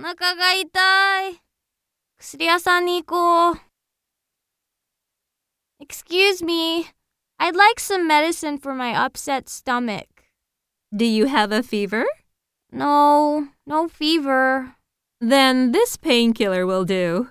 お腹が痛い。薬屋さんに行こう。Excuse me, I'd like some medicine for my upset stomach. Do you have a fever? No, no fever. Then this painkiller will do.